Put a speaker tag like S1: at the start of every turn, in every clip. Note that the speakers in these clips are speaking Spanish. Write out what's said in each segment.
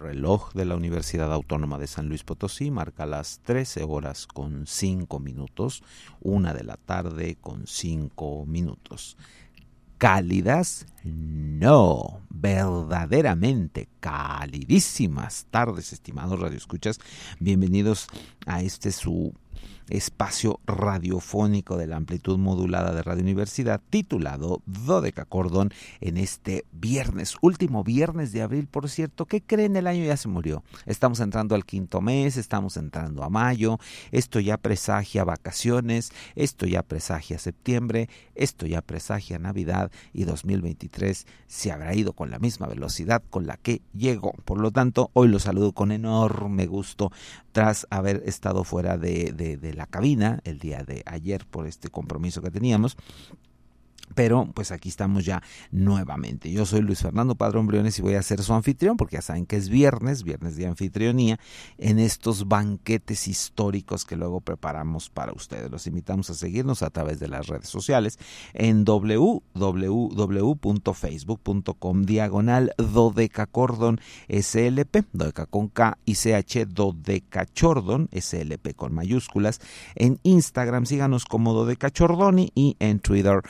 S1: Reloj de la Universidad Autónoma de San Luis Potosí marca las 13 horas con 5 minutos, una de la tarde con 5 minutos. Cálidas, no, verdaderamente calidísimas tardes, estimados radioescuchas. Bienvenidos a este su espacio radiofónico de la amplitud modulada de Radio Universidad titulado Dodeca Cordón en este viernes, último viernes de abril, por cierto, ¿qué creen? El año ya se murió. Estamos entrando al quinto mes, estamos entrando a mayo, esto ya presagia vacaciones, esto ya presagia septiembre, esto ya presagia Navidad y 2023 se habrá ido con la misma velocidad con la que llegó. Por lo tanto, hoy lo saludo con enorme gusto tras haber estado fuera de, de la cabina el día de ayer por este compromiso que teníamos pero pues aquí estamos ya nuevamente. Yo soy Luis Fernando Padrón Briones y voy a ser su anfitrión porque ya saben que es viernes, viernes de anfitrionía, en estos banquetes históricos que luego preparamos para ustedes. Los invitamos a seguirnos a través de las redes sociales en www.facebook.com diagonal dodecacordon slp, dodeca con K y CH dodecachordon slp con mayúsculas. En Instagram síganos como dodecachordoni y en Twitter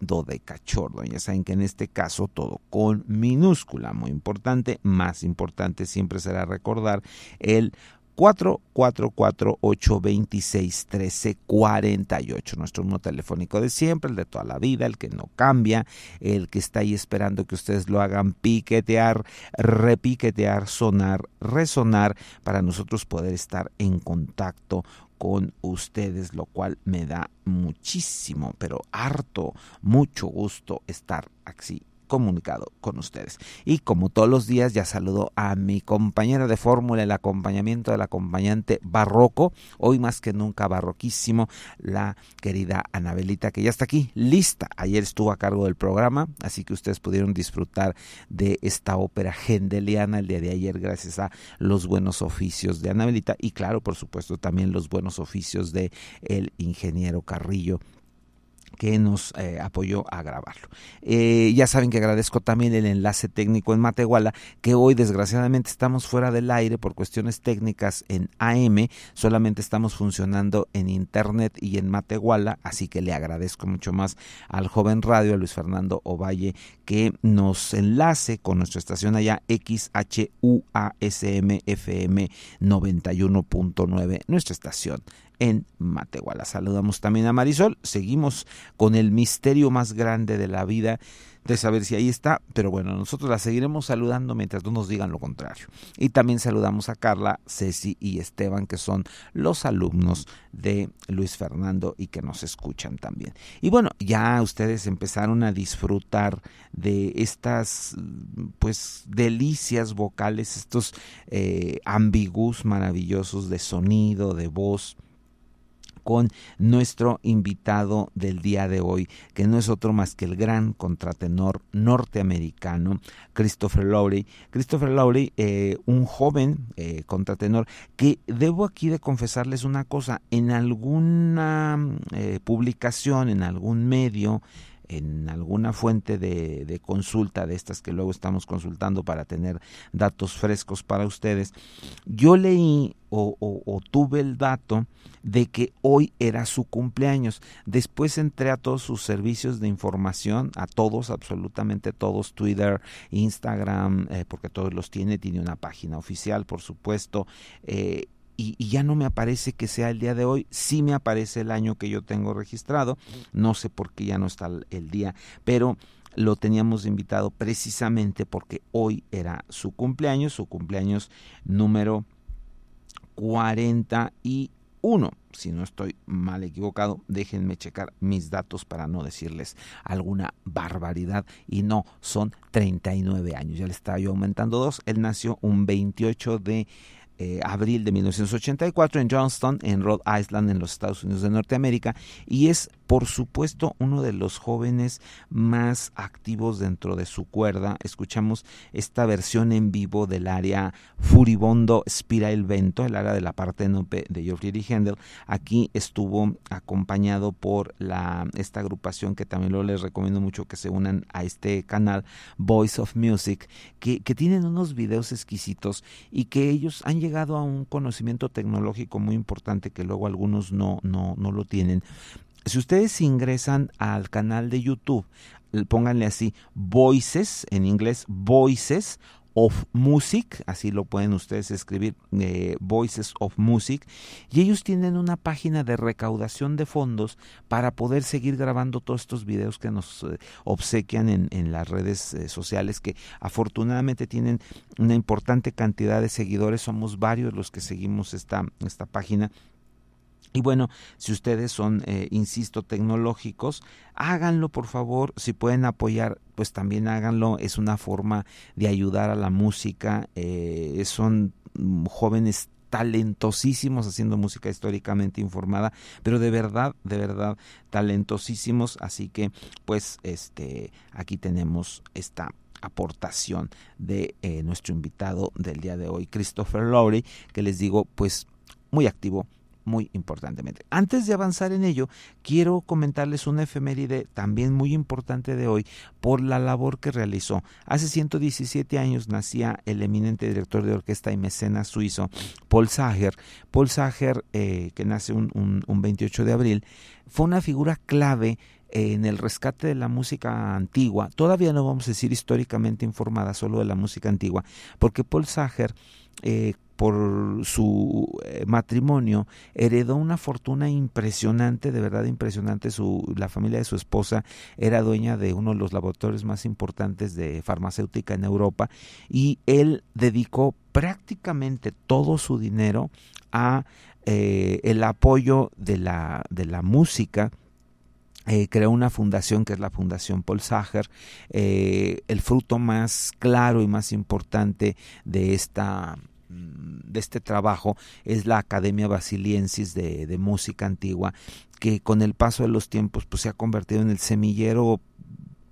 S1: dodecachordo. Ya saben que en este caso todo con minúscula, muy importante, más importante siempre será recordar el 444-826-1348. Nuestro número telefónico de siempre, el de toda la vida, el que no cambia, el que está ahí esperando que ustedes lo hagan piquetear, repiquetear, sonar, resonar, para nosotros poder estar en contacto con ustedes, lo cual me da muchísimo, pero harto, mucho gusto estar aquí comunicado con ustedes. Y como todos los días, ya saludo a mi compañera de fórmula, el acompañamiento del acompañante barroco, hoy más que nunca barroquísimo, la querida Anabelita, que ya está aquí, lista. Ayer estuvo a cargo del programa, así que ustedes pudieron disfrutar de esta ópera gendeliana el día de ayer, gracias a los buenos oficios de Anabelita y, claro, por supuesto, también los buenos oficios de el ingeniero Carrillo que nos eh, apoyó a grabarlo. Eh, ya saben que agradezco también el enlace técnico en Matehuala, que hoy desgraciadamente estamos fuera del aire por cuestiones técnicas en AM, solamente estamos funcionando en Internet y en Matehuala, así que le agradezco mucho más al joven radio, a Luis Fernando Ovalle, que nos enlace con nuestra estación allá XHUASM FM 91.9, nuestra estación en Matehuala. Saludamos también a Marisol. Seguimos con el misterio más grande de la vida de saber si ahí está, pero bueno, nosotros la seguiremos saludando mientras no nos digan lo contrario. Y también saludamos a Carla, Ceci y Esteban, que son los alumnos de Luis Fernando y que nos escuchan también. Y bueno, ya ustedes empezaron a disfrutar de estas pues delicias vocales, estos eh, maravillosos de sonido, de voz con nuestro invitado del día de hoy, que no es otro más que el gran contratenor norteamericano, Christopher Lowry. Christopher Lowry, eh, un joven eh, contratenor, que debo aquí de confesarles una cosa, en alguna eh, publicación, en algún medio, en alguna fuente de, consulta de estas que luego estamos consultando para tener datos frescos para ustedes, yo leí o, o, tuve el dato de que hoy era su cumpleaños. Después entré a todos sus servicios de información, a todos, absolutamente todos, Twitter, Instagram, eh, porque todos los tiene, tiene una página oficial, por supuesto, eh, y, ya no me aparece que sea el día de hoy, sí me aparece el año que yo tengo registrado, no sé por qué ya no está el día, pero lo teníamos invitado precisamente porque hoy era su cumpleaños, su cumpleaños número 41. Si no estoy mal equivocado, déjenme checar mis datos para no decirles alguna barbaridad. Y no, son 39 años. Ya le estaba yo aumentando dos. Él nació un 28 de eh, abril de 1984 en Johnston, en Rhode Island, en los Estados Unidos de Norteamérica, y es por supuesto uno de los jóvenes más activos dentro de su cuerda. Escuchamos esta versión en vivo del área Furibondo Spira el Vento, el área de la parte de Geoffrey Händel. Aquí estuvo acompañado por la, esta agrupación que también lo les recomiendo mucho que se unan a este canal, Voice of Music, que, que tienen unos videos exquisitos y que ellos han llegado a un conocimiento tecnológico muy importante que luego algunos no, no, no lo tienen. Si ustedes ingresan al canal de YouTube, pónganle así, Voices, en inglés, Voices of Music, así lo pueden ustedes escribir, eh, Voices of Music, y ellos tienen una página de recaudación de fondos para poder seguir grabando todos estos videos que nos eh, obsequian en, las redes eh, sociales, que afortunadamente tienen una importante cantidad de seguidores, somos varios los que seguimos esta, esta página y bueno, si ustedes son, eh, insisto, tecnológicos, háganlo por favor. Si pueden apoyar, pues también háganlo. Es una forma de ayudar a la música. Eh, son jóvenes talentosísimos haciendo música históricamente informada, pero de verdad, de verdad, talentosísimos. Así que, pues, este, aquí tenemos esta aportación de eh, nuestro invitado del día de hoy, Christopher Lowry, que les digo, pues, muy activo muy importantemente. Antes de avanzar en ello, quiero comentarles una efeméride también muy importante de hoy por la labor que realizó. Hace 117 años nacía el eminente director de orquesta y mecenas suizo Paul Sager. Paul Sager, eh, que nace un, un 28 de abril, fue una figura clave en el rescate de la música antigua, todavía no vamos a decir históricamente informada, solo de la música antigua, porque Paul Sager eh, por su eh, matrimonio heredó una fortuna impresionante, de verdad impresionante. Su, la familia de su esposa era dueña de uno de los laboratorios más importantes de farmacéutica en Europa y él dedicó prácticamente todo su dinero a eh, el apoyo de la, de la música eh, creó una fundación que es la Fundación Paul Sager. el fruto más claro y más importante de esta de este trabajo es la Academia Basiliensis de, de, Música Antigua, que con el paso de los tiempos pues, se ha convertido en el semillero,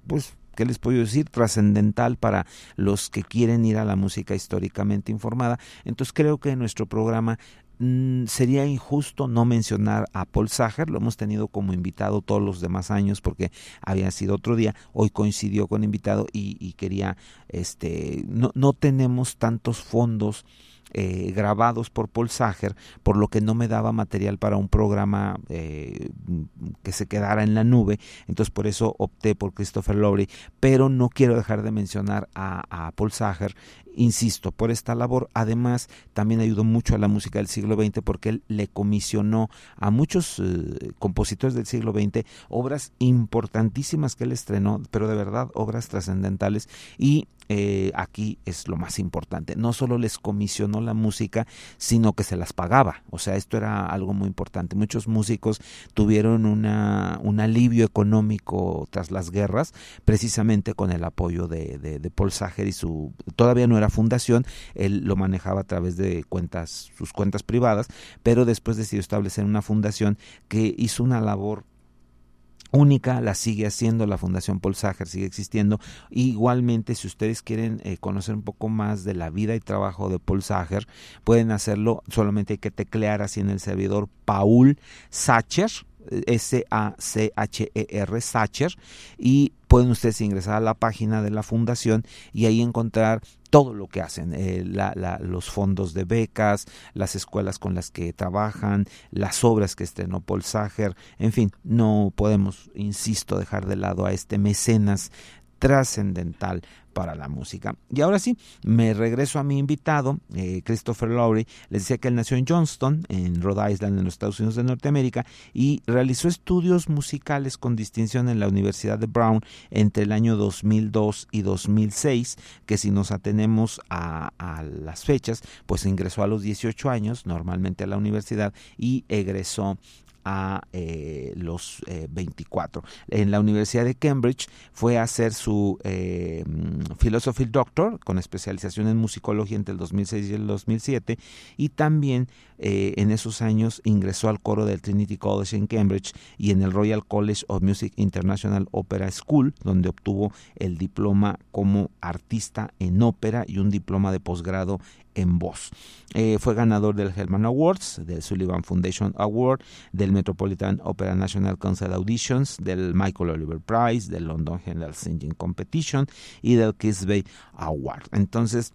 S1: pues, ¿qué les puedo decir? Trascendental para los que quieren ir a la música históricamente informada. Entonces creo que nuestro programa mm, sería injusto no mencionar a Paul Sager, lo hemos tenido como invitado todos los demás años porque había sido otro día, hoy coincidió con invitado y, y quería, este, no, no tenemos tantos fondos eh, grabados por Paul Sager, por lo que no me daba material para un programa eh, que se quedara en la nube. Entonces por eso opté por Christopher Lowry, pero no quiero dejar de mencionar a, a Paul Sager insisto, por esta labor. Además, también ayudó mucho a la música del siglo XX porque él le comisionó a muchos eh, compositores del siglo XX obras importantísimas que él estrenó, pero de verdad obras trascendentales. Y eh, aquí es lo más importante. No solo les comisionó la música, sino que se las pagaba. O sea, esto era algo muy importante. Muchos músicos tuvieron una, un alivio económico tras las guerras, precisamente con el apoyo de, de, de Paul Sager y su... Todavía no era fundación, él lo manejaba a través de cuentas, sus cuentas privadas, pero después decidió establecer una fundación que hizo una labor única, la sigue haciendo, la Fundación Paul Sager sigue existiendo. Igualmente, si ustedes quieren eh, conocer un poco más de la vida y trabajo de Paul Sager, pueden hacerlo, solamente hay que teclear así en el servidor Paul Sacher, S-A-C-H-E-R, Sacher, y pueden ustedes ingresar a la página de la fundación y ahí encontrar todo lo que hacen, eh, los fondos de becas, las escuelas con las que trabajan, las obras que estrenó Paul Sager, en fin, no podemos, insisto, dejar de lado a este mecenas trascendental para la música. Y ahora sí, me regreso a mi invitado, eh, Christopher Lowry. Les decía que él nació en Johnston, en Rhode Island, en los Estados Unidos de Norteamérica, y realizó estudios musicales con distinción en la Universidad de Brown entre el año 2002 y 2006, que si nos atenemos a, a las fechas, pues ingresó a los 18 años, normalmente a la universidad, y egresó a eh, los 24. Eh, en la Universidad de Cambridge fue a hacer su eh, Philosophy Doctor con especialización en musicología entre el 2006 y el 2007 y también en esos años ingresó al coro del Trinity College en Cambridge y en el Royal College of Music International Opera School donde obtuvo el diploma como artista en ópera y un diploma de posgrado en voz. Eh, fue ganador del Hellman Awards, del Sullivan Foundation Award, del Metropolitan Opera National Council Auditions, del Michael Oliver Prize, del London General Singing Competition y del Kiss Bay Award. Entonces,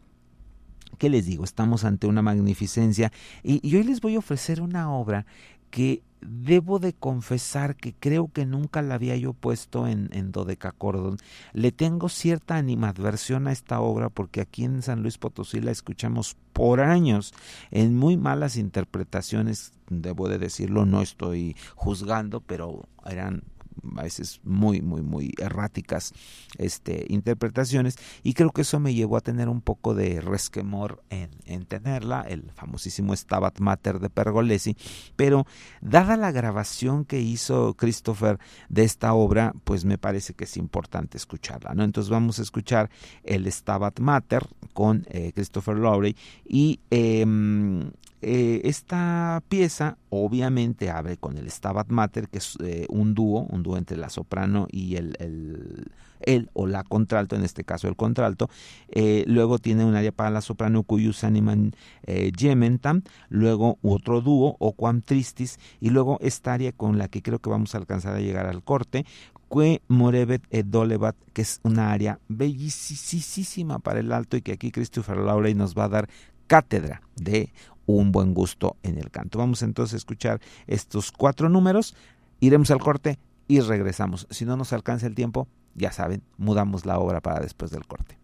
S1: ¿qué les digo? Estamos ante una magnificencia y, y hoy les voy a ofrecer una obra que debo de confesar que creo que nunca la había yo puesto en, en Dodecacordon. Le tengo cierta animadversión a esta obra porque aquí en San Luis Potosí la escuchamos por años en muy malas interpretaciones, debo de decirlo, no estoy juzgando, pero eran a veces muy, muy, muy erráticas este, interpretaciones y creo que eso me llevó a tener un poco de resquemor en, en tenerla, el famosísimo Stabat Mater de Pergolesi, pero dada la grabación que hizo Christopher de esta obra, pues me parece que es importante escucharla, ¿no? Entonces vamos a escuchar el Stabat Mater con eh, Christopher Lowry y eh, esta pieza obviamente abre con el Stabat Mater, que es eh, un dúo, un dúo entre la soprano y el, o la contralto, en este caso el contralto. Eh, luego tiene un área para la soprano, Cuyus Animan Gementam. Luego otro dúo, O Quam Tristis. Y luego esta área con la que creo que vamos a alcanzar a llegar al corte, Que Morevet et Dolevat, que es una área bellísima para el alto y que aquí Christopher Lowry nos va a dar cátedra de un buen gusto en el canto. Vamos entonces a escuchar estos cuatro números, iremos al corte y regresamos. Si no nos alcanza el tiempo, ya saben, mudamos la obra para después del corte.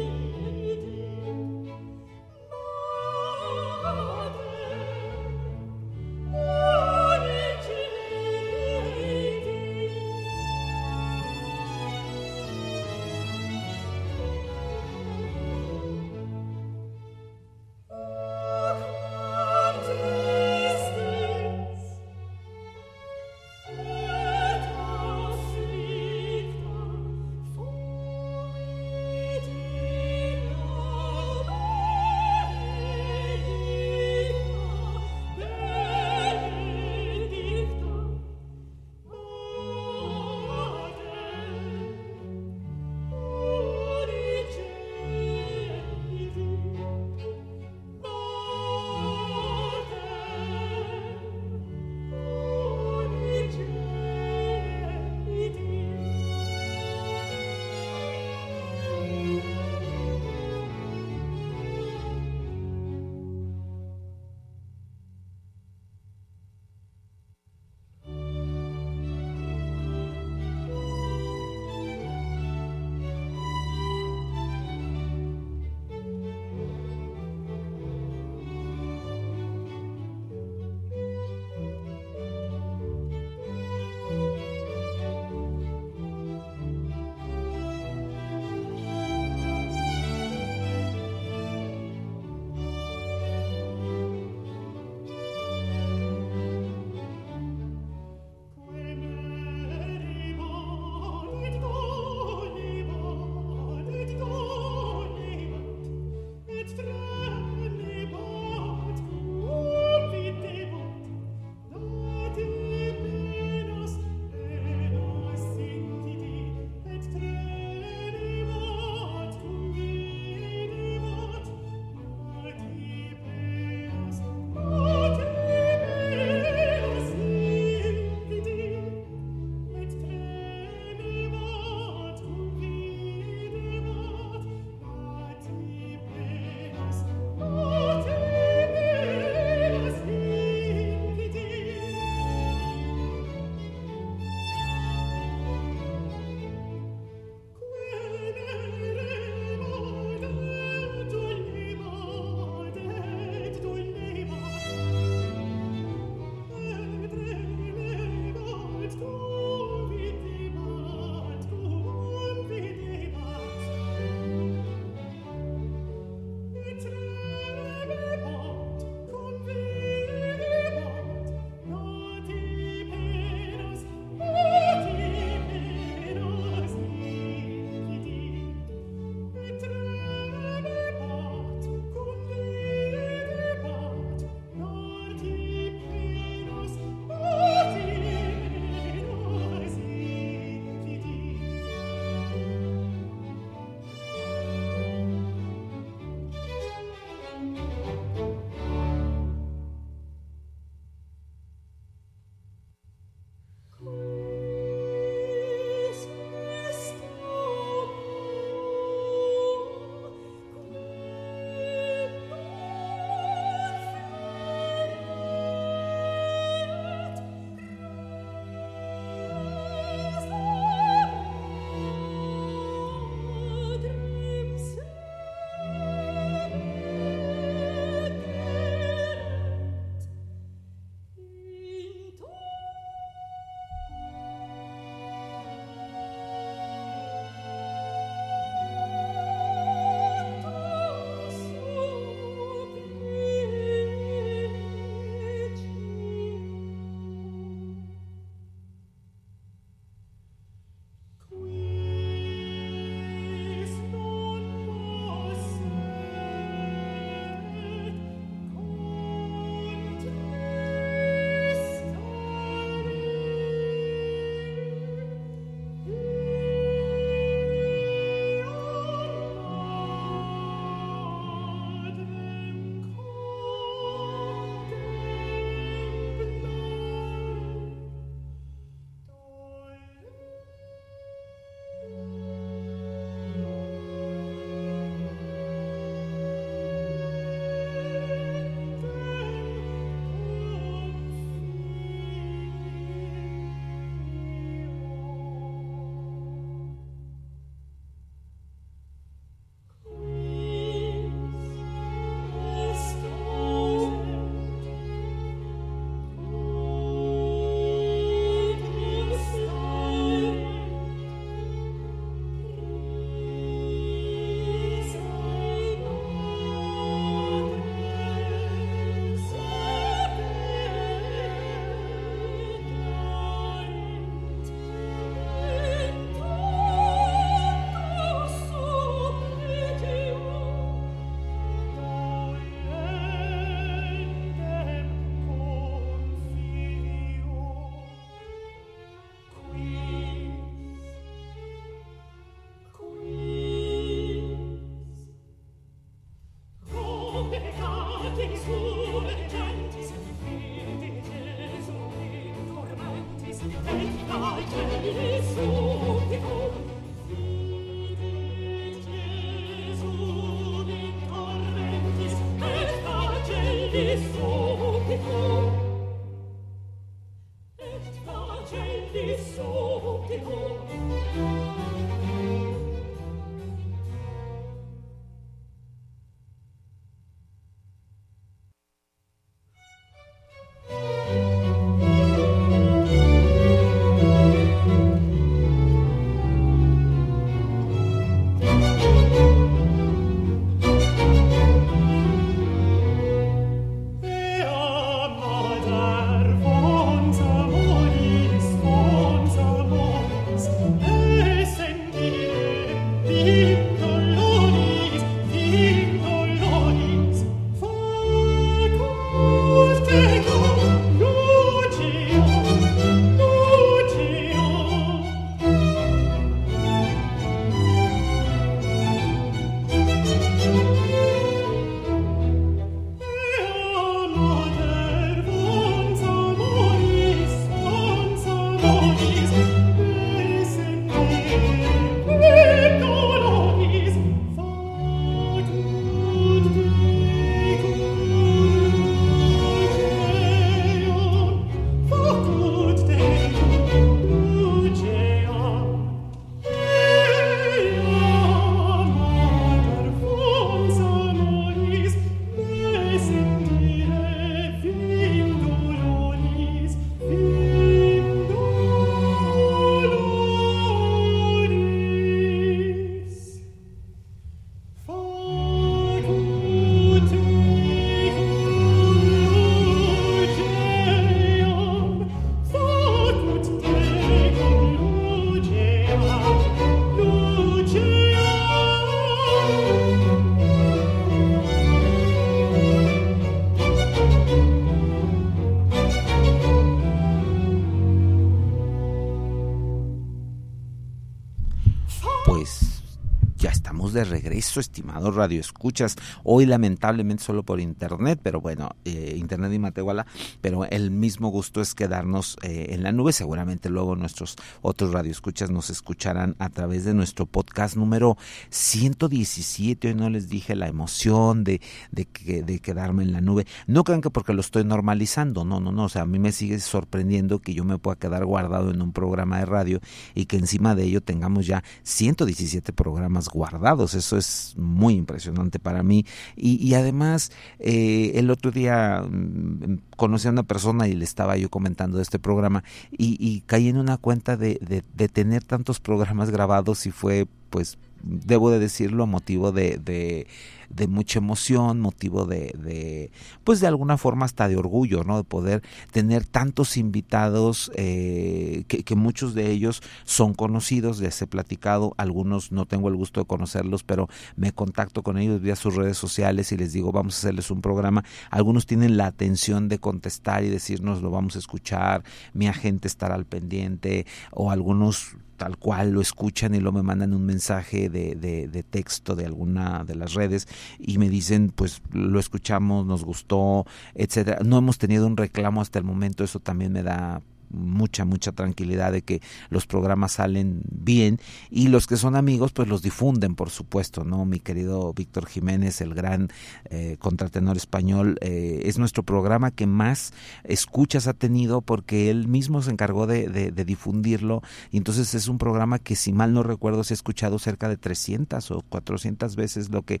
S1: Regreso, estimados Radio Escuchas. Hoy lamentablemente solo por internet, pero bueno, eh, internet y Matehuala, pero el mismo gusto es quedarnos eh, en la nube. Seguramente luego nuestros otros Radio Escuchas nos escucharán a través de nuestro podcast número 117. Hoy no les dije la emoción de, de, de quedarme en la nube. No crean que porque lo estoy normalizando, no, no, no. O sea, a mí me sigue sorprendiendo que yo me pueda quedar guardado en un programa de radio y que encima de ello tengamos ya 117 programas guardados. Eso es muy impresionante para mí. Y, además, eh, el otro día mm, conocí a una persona y le estaba yo comentando de este programa y, caí en una cuenta de, de tener tantos programas grabados y fue pues debo de decirlo, motivo de, de, de mucha emoción, motivo de, de, pues de alguna forma hasta de orgullo, ¿no? De poder tener tantos invitados, eh, que, que, muchos de ellos son conocidos, les he platicado, algunos no tengo el gusto de conocerlos, pero me contacto con ellos vía sus redes sociales y les digo, vamos a hacerles un programa. Algunos tienen la atención de contestar y decirnos, lo vamos a escuchar, mi agente estará al pendiente, o algunos tal cual lo escuchan y lo me mandan un mensaje de, de, de, texto de alguna de las redes y me dicen pues lo escuchamos, nos gustó, etcétera. No hemos tenido un reclamo hasta el momento, eso también me da mucha, mucha tranquilidad de que los programas salen bien y los que son amigos pues los difunden, por supuesto, ¿no? Mi querido Víctor Jiménez, el gran eh, contratenor español, eh, es nuestro programa que más escuchas ha tenido porque él mismo se encargó de, de, difundirlo y entonces es un programa que si mal no recuerdo se ha escuchado cerca de 300 o 400 veces lo que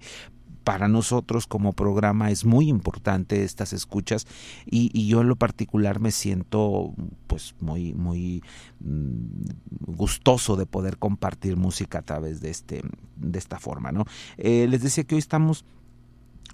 S1: para nosotros como programa es muy importante estas escuchas y, yo en lo particular me siento pues muy muy mm, gustoso de poder compartir música a través de este de esta forma no eh, les decía que hoy estamos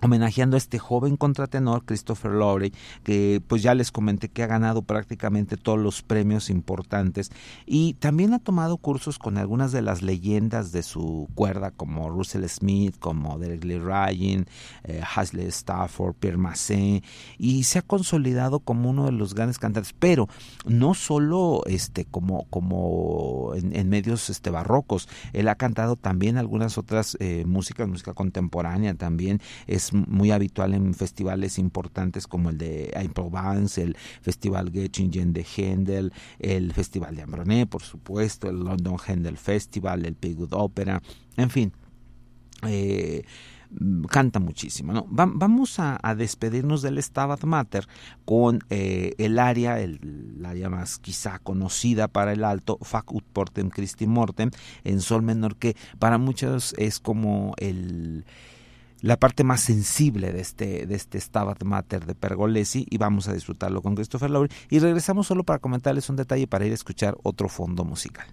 S1: homenajeando a este joven contratenor Christopher Lowry que pues ya les comenté que ha ganado prácticamente todos los premios importantes y también ha tomado cursos con algunas de las leyendas de su cuerda como Russell Smith, como Derek Lee Ryan, eh, Hasley Stafford, Pierre Massé y se ha consolidado como uno de los grandes cantantes, pero no solo este como como en, medios este barrocos, él ha cantado también algunas otras eh, músicas, música contemporánea también. Es muy habitual en festivales importantes como el de Aix-Provence, el Festival Göttingen de Händel, el Festival de Ambroné, por supuesto, el London Händel Festival, el Pigwood Opera, en fin. Eh, canta muchísimo. ¿no? vamos a, despedirnos del Stabat Mater con eh, el área, el, área más quizá conocida para el alto, Fac ut portem Christi mortem, en sol menor, que para muchos es como el la parte más sensible de este, de este Stabat Mater de Pergolesi y vamos a disfrutarlo con Christopher Lowry. Y regresamos solo para comentarles un detalle para ir a escuchar otro fondo musical.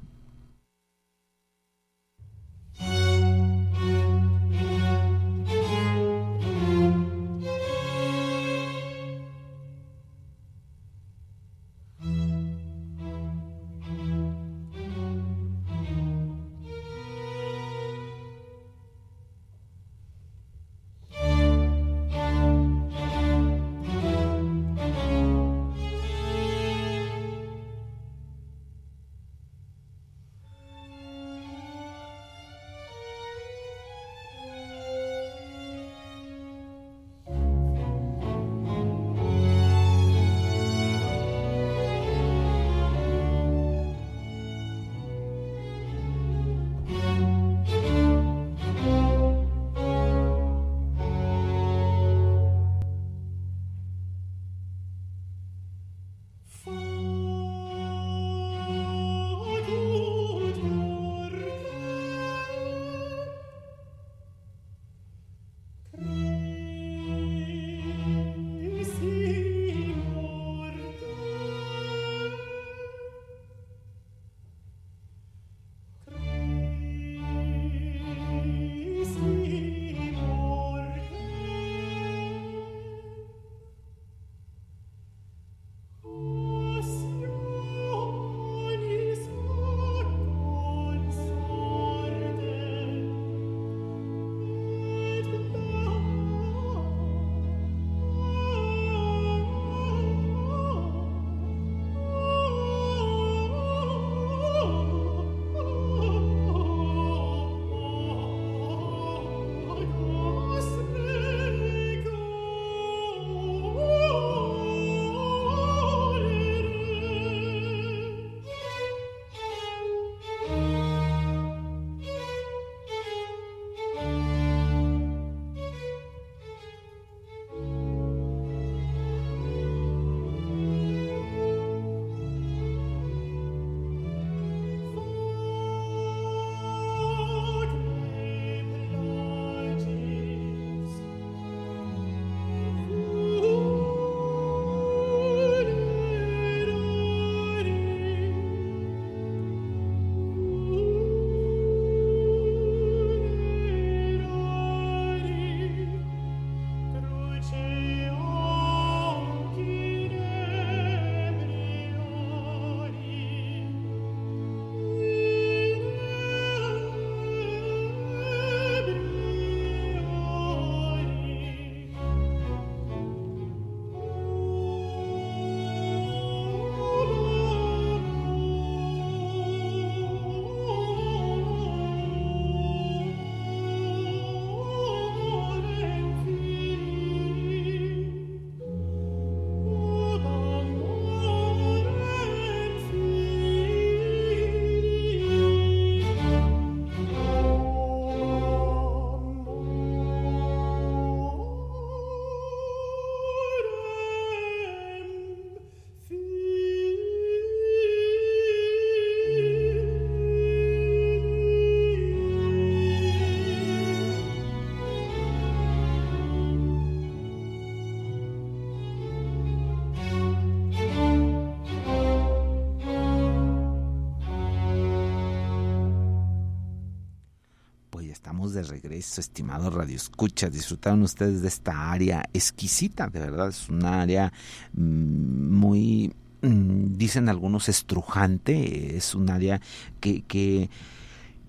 S1: Regreso, estimado Radio Escucha. Disfrutaron ustedes de esta área exquisita, de verdad, es un área mm, muy, mm, dicen algunos, estrujante, es un área que,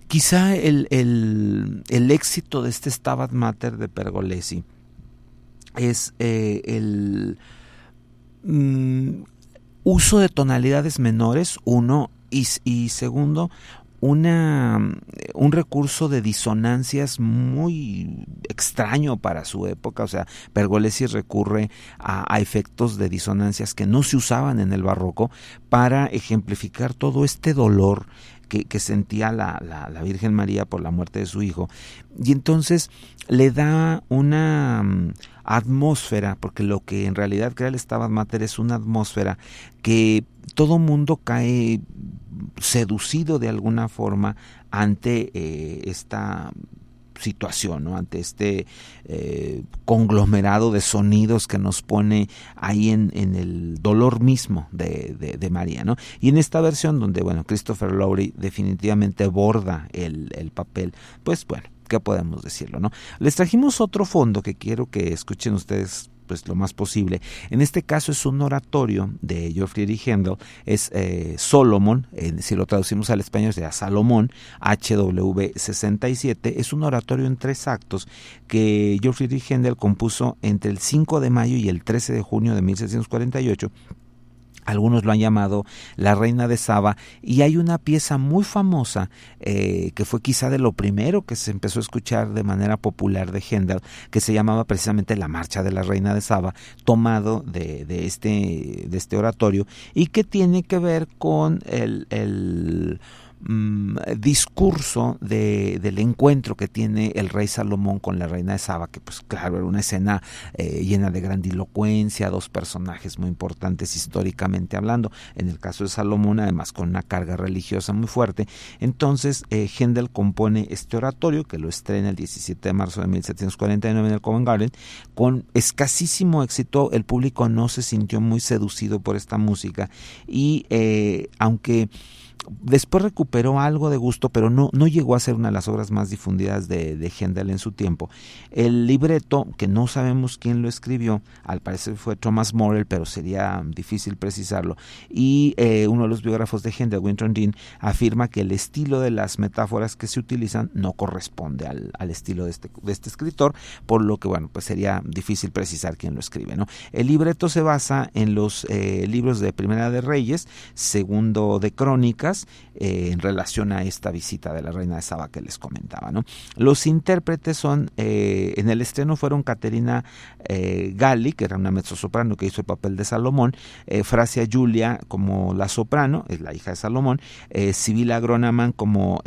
S1: quizá el, el, éxito de este Stabat Mater de Pergolesi es eh, el mm, uso de tonalidades menores, uno, y segundo, una, un recurso de disonancias muy extraño para su época. O sea, Pergolesi recurre a, efectos de disonancias que no se usaban en el barroco para ejemplificar todo este dolor que, sentía la, la, Virgen María por la muerte de su hijo. Y entonces le da una mm, atmósfera, porque lo que en realidad crea el Stabat Mater es una atmósfera que todo mundo cae seducido de alguna forma ante eh, esta situación, ¿no? ante este eh, conglomerado de sonidos que nos pone ahí en, el dolor mismo de, de, María. ¿no? Y en esta versión donde, bueno, Christopher Lowry definitivamente borda el, el papel, pues bueno, ¿qué podemos decirlo? ¿no? Les trajimos otro fondo que quiero que escuchen ustedes pues lo más posible. En este caso es un oratorio de Friedrich Händel, es eh, Solomon, si lo traducimos al español sería Salomón, HW67, es un oratorio en tres actos que Friedrich Händel compuso entre el 5 de mayo y el 13 de junio de 1648 algunos lo han llamado La Reina de Saba y hay una pieza muy famosa eh, que fue quizá de lo primero que se empezó a escuchar de manera popular de Händel que se llamaba precisamente La Marcha de la Reina de Saba tomado de, de este, de este oratorio y que tiene que ver con el, el Mm, discurso de, del encuentro que tiene el rey Salomón con la reina de Saba, que pues claro, era una escena eh, llena de grandilocuencia, dos personajes muy importantes históricamente hablando, en el caso de Salomón además con una carga religiosa muy fuerte, entonces eh, compone este oratorio que lo estrena el 17 de marzo de 1749 en el Covent Garden, con escasísimo éxito, el público no se sintió muy seducido por esta música y eh, aunque Después recuperó algo de gusto, pero no, no llegó a ser una de las obras más difundidas de, de Händel en su tiempo. El libreto, que no sabemos quién lo escribió, al parecer fue Thomas Morel, pero sería difícil precisarlo. Y eh, uno de los biógrafos de Händel, Winton Dean, afirma que el estilo de las metáforas que se utilizan no corresponde al, al estilo de este, de este, escritor, por lo que, bueno, pues sería difícil precisar quién lo escribe. ¿no? El libreto se basa en los eh, libros de Primera de Reyes, segundo de Crónicas, eh, en relación a esta visita de la reina de Saba que les comentaba. Los intérpretes son, eh, en el estreno fueron Caterina eh, Galli, que era una mezzosoprano que hizo el papel de Salomón, Frasia Julia como la soprano, es la hija de Salomón, Sibila Gronaman como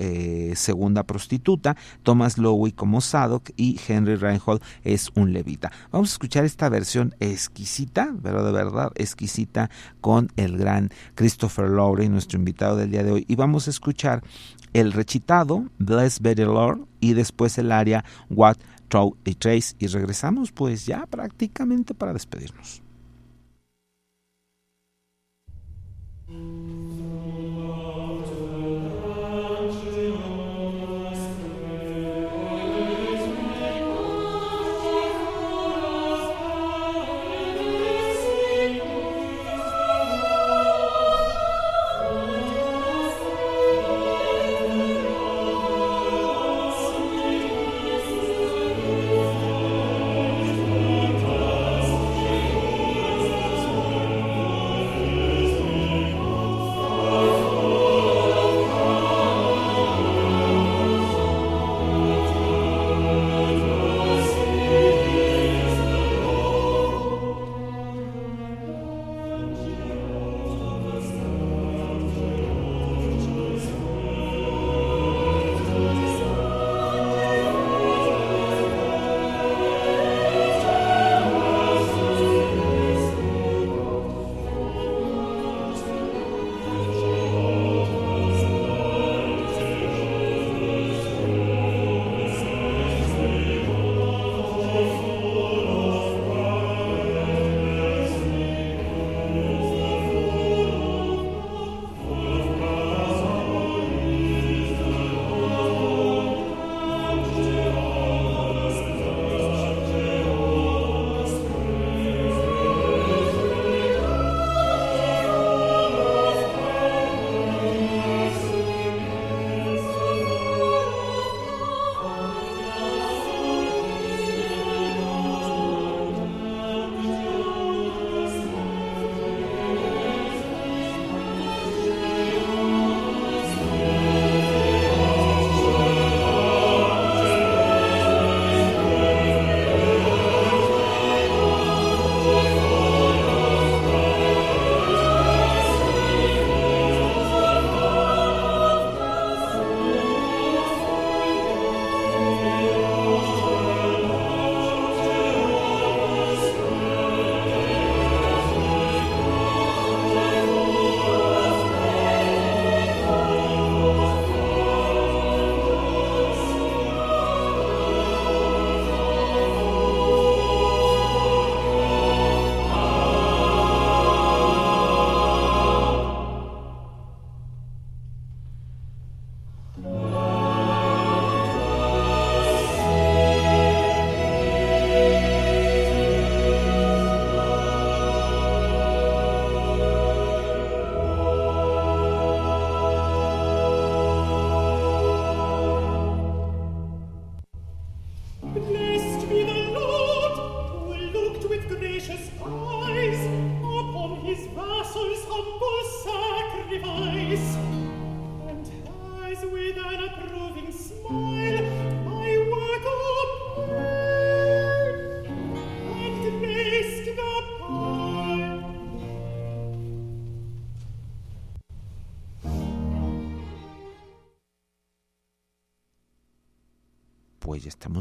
S1: segunda prostituta, Thomas Lowy como Sadok y Henry Reinhold es un levita. Vamos a escuchar esta versión exquisita, pero de verdad exquisita, con el gran Christopher Lowry, nuestro invitado del de hoy. Y vamos a escuchar el recitado, Bless Be the Lord, y después el área What, Throw y Trace. Y regresamos pues ya prácticamente para despedirnos.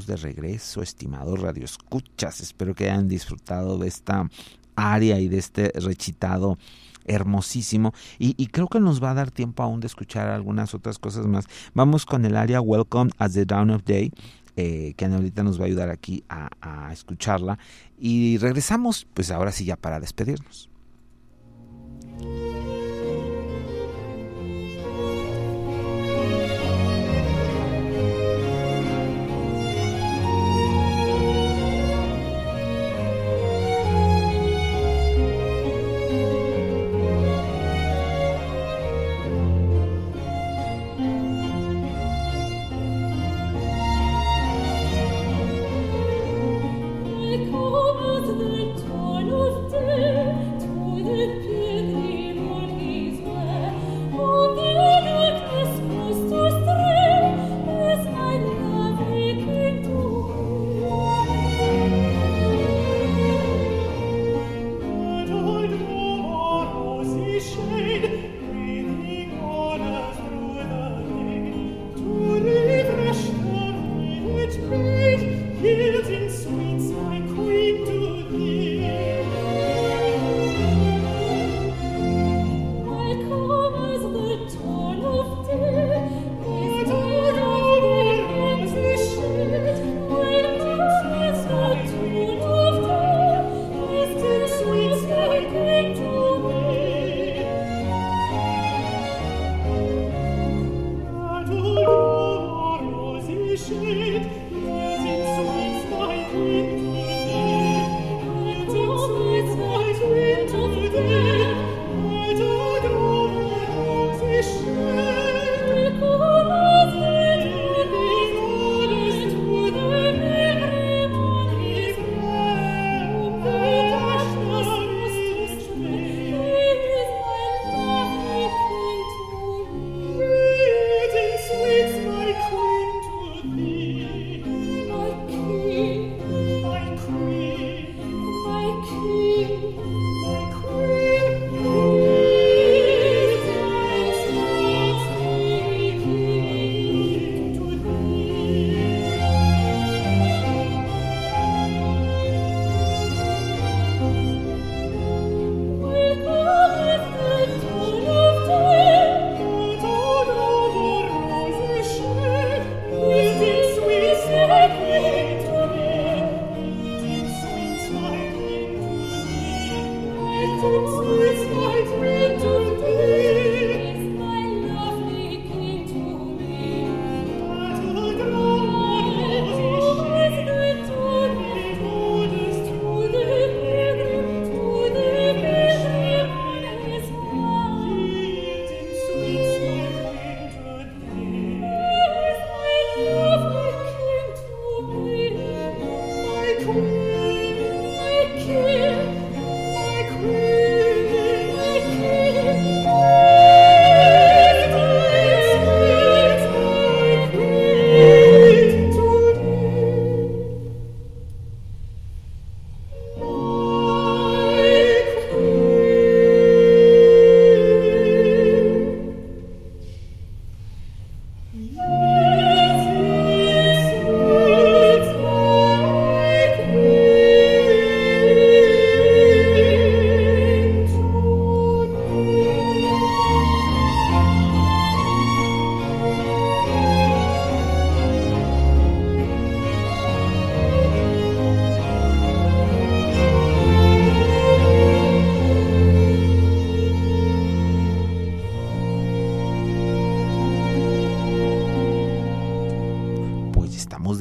S2: De regreso, estimados radioescuchas. Espero que hayan disfrutado de esta área y de este recitado hermosísimo y, creo que nos va a dar tiempo aún de escuchar algunas otras cosas más. Vamos con el área Welcome at the Dawn of Day. Eh, que ahorita nos va a ayudar aquí a escucharla y regresamos pues ahora sí ya para despedirnos.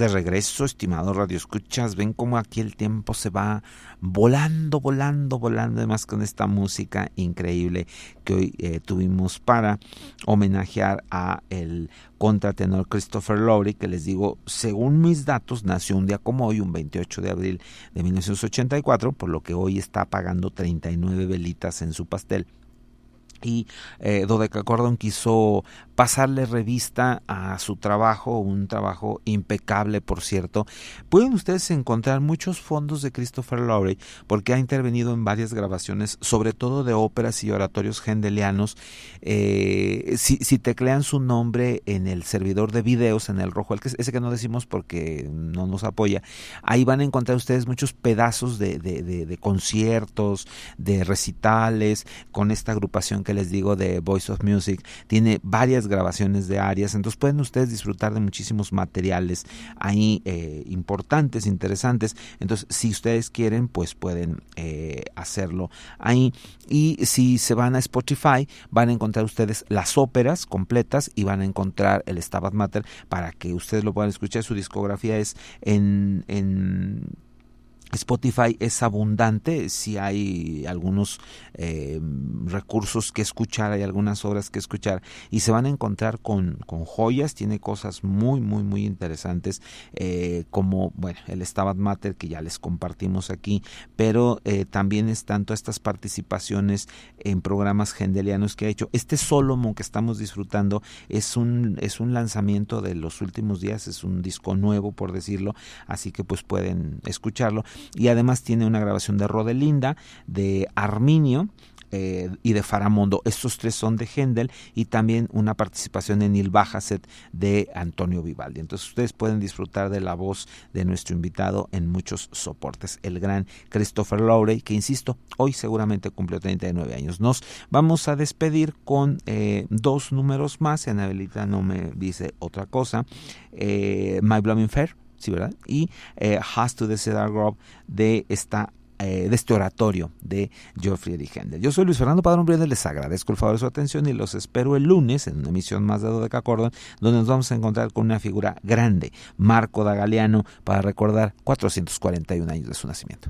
S2: Regreso, estimados radioescuchas. Ven como aquí el tiempo se va volando, volando, volando. Además con esta música increíble que hoy eh, tuvimos para homenajear a el contratenor Christopher Lowry, que les digo, según mis datos, nació un día como hoy, un 28 de abril de 1984, por lo que hoy está apagando 39 velitas en su pastel
S1: y eh, quiso pasarle revista a su trabajo, un trabajo impecable, por cierto. Pueden ustedes encontrar muchos fondos de Christopher Lowry porque ha intervenido en varias grabaciones, sobre todo de óperas y oratorios gendelianos. Eh, si, si teclean su nombre en el servidor de videos, en el rojo, el que, ese que no decimos porque no nos apoya, ahí van a encontrar ustedes muchos pedazos de, de, de conciertos, de recitales, con esta agrupación que les digo de Voice of Music. Tiene varias grabaciones de áreas, entonces pueden ustedes disfrutar de muchísimos materiales ahí eh, importantes, interesantes, entonces si ustedes quieren, pues pueden eh, hacerlo ahí. Y si se van a Spotify, van a encontrar ustedes las óperas completas y van a encontrar el Stabat Mater para que ustedes lo puedan escuchar. Su discografía es en, en Spotify es abundante, si hay algunos eh, recursos que escuchar, hay algunas obras que escuchar y se van a encontrar con, con joyas, tiene cosas muy, muy, muy interesantes eh, como, bueno, el Stabat Mater que ya les compartimos aquí, pero eh, también están todas estas participaciones en programas gendelianos que ha hecho. Este Solomon que estamos disfrutando es un, es un lanzamiento de los últimos días, es un disco nuevo por decirlo, así que pues pueden escucharlo y además tiene una grabación de Rodelinda, de Arminio, eh, y de Faramondo. Estos tres son de Händel y también una participación en Il Bajaset de Antonio Vivaldi. Entonces ustedes pueden disfrutar de la voz de nuestro invitado en muchos soportes, el gran Christopher Lowry, que insisto, hoy seguramente cumplió 39 años. Nos vamos a despedir con eh, dos números más, Anabelita no me dice otra cosa, eh, My Blooming Fair ¿sí, verdad? Y eh, Has to the Cedar Grove de esta eh, de este oratorio de Geoffrey Friedrich Händel. Yo soy Luis Fernando Padrón Briones, les agradezco el favor de su atención y los espero el lunes en una emisión más de Dodeca Cordon, donde nos vamos a encontrar con una figura grande, Marco da Galeano, para recordar 441 años de su nacimiento.